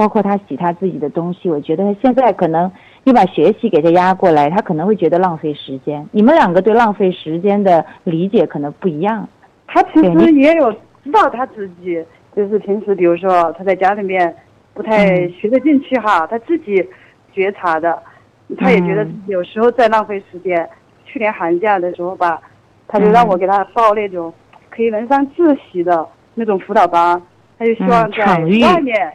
包括他洗他自己的东西，我觉得他现在可能你把学习给他压过来，他可能会觉得浪费时间。你们两个对浪费时间的理解可能不一样。他其实也有知道他自己，就是平时比如说他在家里面不太学得进去哈，他自己觉察的，他也觉得有时候在浪费时间。去年寒假的时候吧，他就让我给他报那种可以能上自习的那种辅导班，他就希望在外面，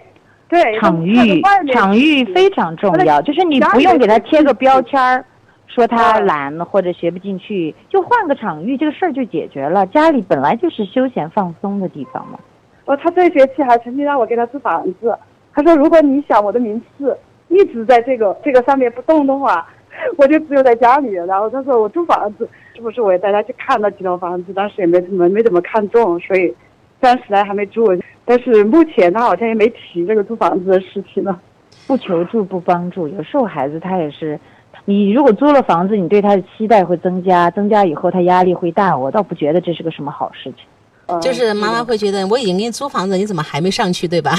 对场域场域非常重要，就是你不用给他贴个标签儿，说他懒或者学不进去，就换个场域，这个事儿就解决了。家里本来就是休闲放松的地方嘛。哦，他这学期还曾经让我给他租房子，他说如果你想我的名次一直在这个这个上面不动的话。我就只有在家里，然后他说我租房子，是不是我也带他去看了几套房子？当时也没怎么没怎么看中，所以暂时来还没住。但是目前他好像也没提这个租房子的事情了。不求助不帮助，有时候孩子他也是，你如果租了房子，你对他的期待会增加，增加以后他压力会大。我倒不觉得这是个什么好事情。就是妈妈会觉得我已经给你租房子，你怎么还没上去，对吧？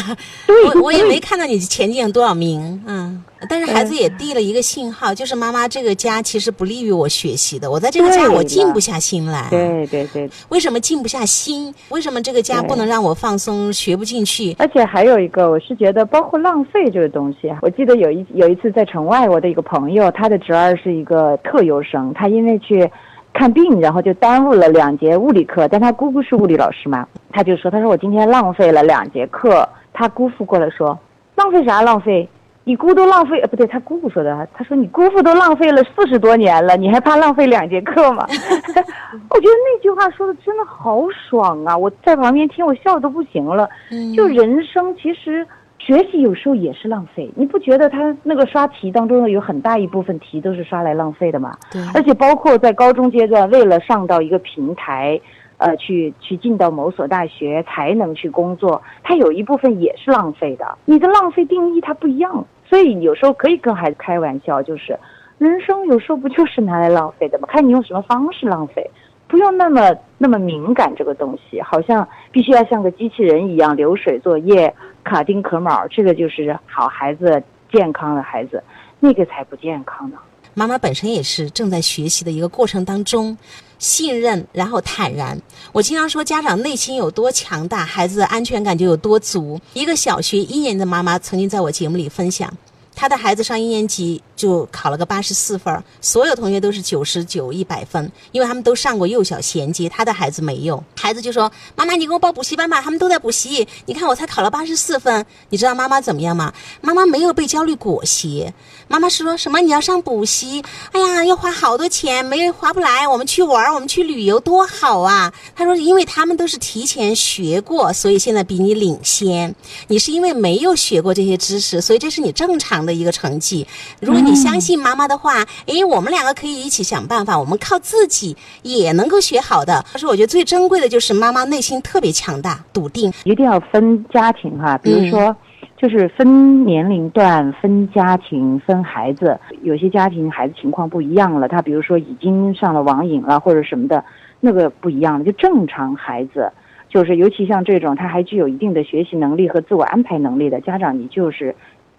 我我也没看到你前进多少名，嗯。但是孩子也递了一个信号，就是妈妈这个家其实不利于我学习的，我在这个家我静不下心来。对对对。为什么静不下心？为什么这个家不能让我放松，学不进去？而且还有一个，我是觉得包括浪费这个东西。我记得有一有一次在城外，我的一个朋友，他的侄儿是一个特优生，他因为去。看病，然后就耽误了两节物理课。但他姑姑是物理老师嘛，他就说：“他说我今天浪费了两节课。”他姑父过来说：“浪费啥？浪费？你姑都浪费……呃，不对，他姑姑说的。他说你姑父都浪费了四十多年了，你还怕浪费两节课吗？” 我觉得那句话说的真的好爽啊！我在旁边听，我笑的都不行了。就人生其实。学习有时候也是浪费，你不觉得他那个刷题当中呢，有很大一部分题都是刷来浪费的吗？对。而且包括在高中阶段，为了上到一个平台，呃，去去进到某所大学才能去工作，它有一部分也是浪费的。你的浪费定义它不一样，所以有时候可以跟孩子开玩笑，就是人生有时候不就是拿来浪费的吗？看你用什么方式浪费。不用那么那么敏感，这个东西好像必须要像个机器人一样流水作业、卡丁壳卯，这个就是好孩子、健康的孩子，那个才不健康呢。妈妈本身也是正在学习的一个过程当中，信任然后坦然。我经常说，家长内心有多强大，孩子的安全感就有多足。一个小学一年的妈妈曾经在我节目里分享。她的孩子上一年级就考了个八十四分，所有同学都是九十九、一百分，因为他们都上过幼小衔接，他的孩子没有。孩子就说：“妈妈，你给我报补习班吧，他们都在补习。你看我才考了八十四分，你知道妈妈怎么样吗？妈妈没有被焦虑裹挟。妈妈是说什么？你要上补习？哎呀，要花好多钱，没划不来。我们去玩，我们去旅游，多好啊！他说，因为他们都是提前学过，所以现在比你领先。你是因为没有学过这些知识，所以这是你正常。”的一个成绩，如果你相信妈妈的话，诶，我们两个可以一起想办法，我们靠自己也能够学好的。可是我觉得最珍贵的就是妈妈内心特别强大、笃定。一定要分家庭哈，比如说，就是分年龄段、分家庭、分孩子。有些家庭孩子情况不一样了，他比如说已经上了网瘾了或者什么的，那个不一样了。就正常孩子，就是尤其像这种他还具有一定的学习能力和自我安排能力的家长，你就是。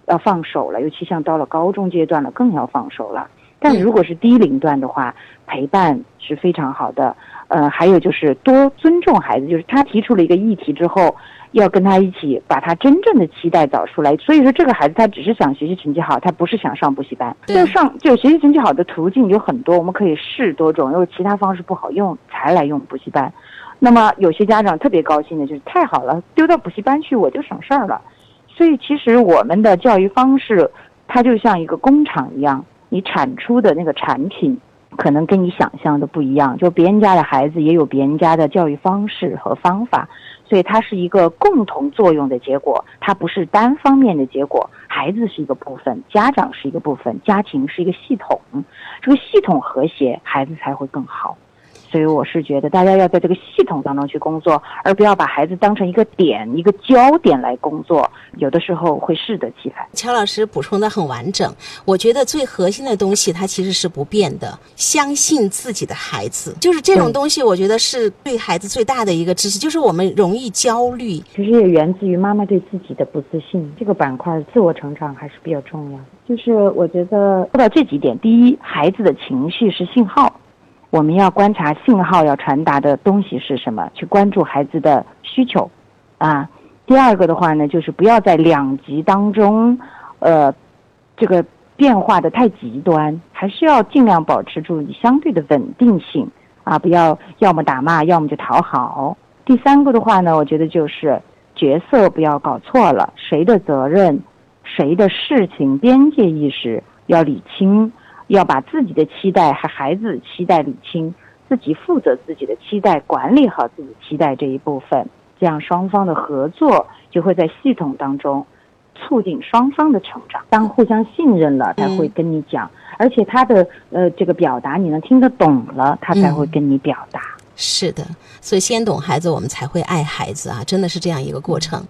要放手了，尤其像到了高中阶段了，更要放手了。但如果是低龄段的话，陪伴是非常好的。呃，还有就是多尊重孩子，就是他提出了一个议题之后，要跟他一起把他真正的期待找出来。所以说，这个孩子他只是想学习成绩好，他不是想上补习班。就上就学习成绩好的途径有很多，我们可以试多种，如果其他方式不好用才来用补习班。那么有些家长特别高兴的就是太好了，丢到补习班去我就省事儿了。所以，其实我们的教育方式，它就像一个工厂一样，你产出的那个产品，可能跟你想象的不一样。就别人家的孩子也有别人家的教育方式和方法，所以它是一个共同作用的结果，它不是单方面的结果。孩子是一个部分，家长是一个部分，家庭是一个系统，这个系统和谐，孩子才会更好。所以我是觉得大家要在这个系统当中去工作，而不要把孩子当成一个点、一个焦点来工作，有的时候会适得其反。乔老师补充的很完整，我觉得最核心的东西它其实是不变的，相信自己的孩子，就是这种东西，我觉得是对孩子最大的一个支持，就是我们容易焦虑，其实也源自于妈妈对自己的不自信。这个板块自我成长还是比较重要的。就是我觉得说到这几点，第一，孩子的情绪是信号。我们要观察信号要传达的东西是什么，去关注孩子的需求，啊。第二个的话呢，就是不要在两极当中，呃，这个变化的太极端，还是要尽量保持住你相对的稳定性啊，不要要么打骂，要么就讨好。第三个的话呢，我觉得就是角色不要搞错了，谁的责任，谁的事情，边界意识要理清。要把自己的期待和孩子期待理清，自己负责自己的期待，管理好自己期待这一部分，这样双方的合作就会在系统当中促进双方的成长。当互相信任了，才会跟你讲，而且他的呃这个表达你能听得懂了，他才会跟你表达。是的，所以先懂孩子，我们才会爱孩子啊，真的是这样一个过程。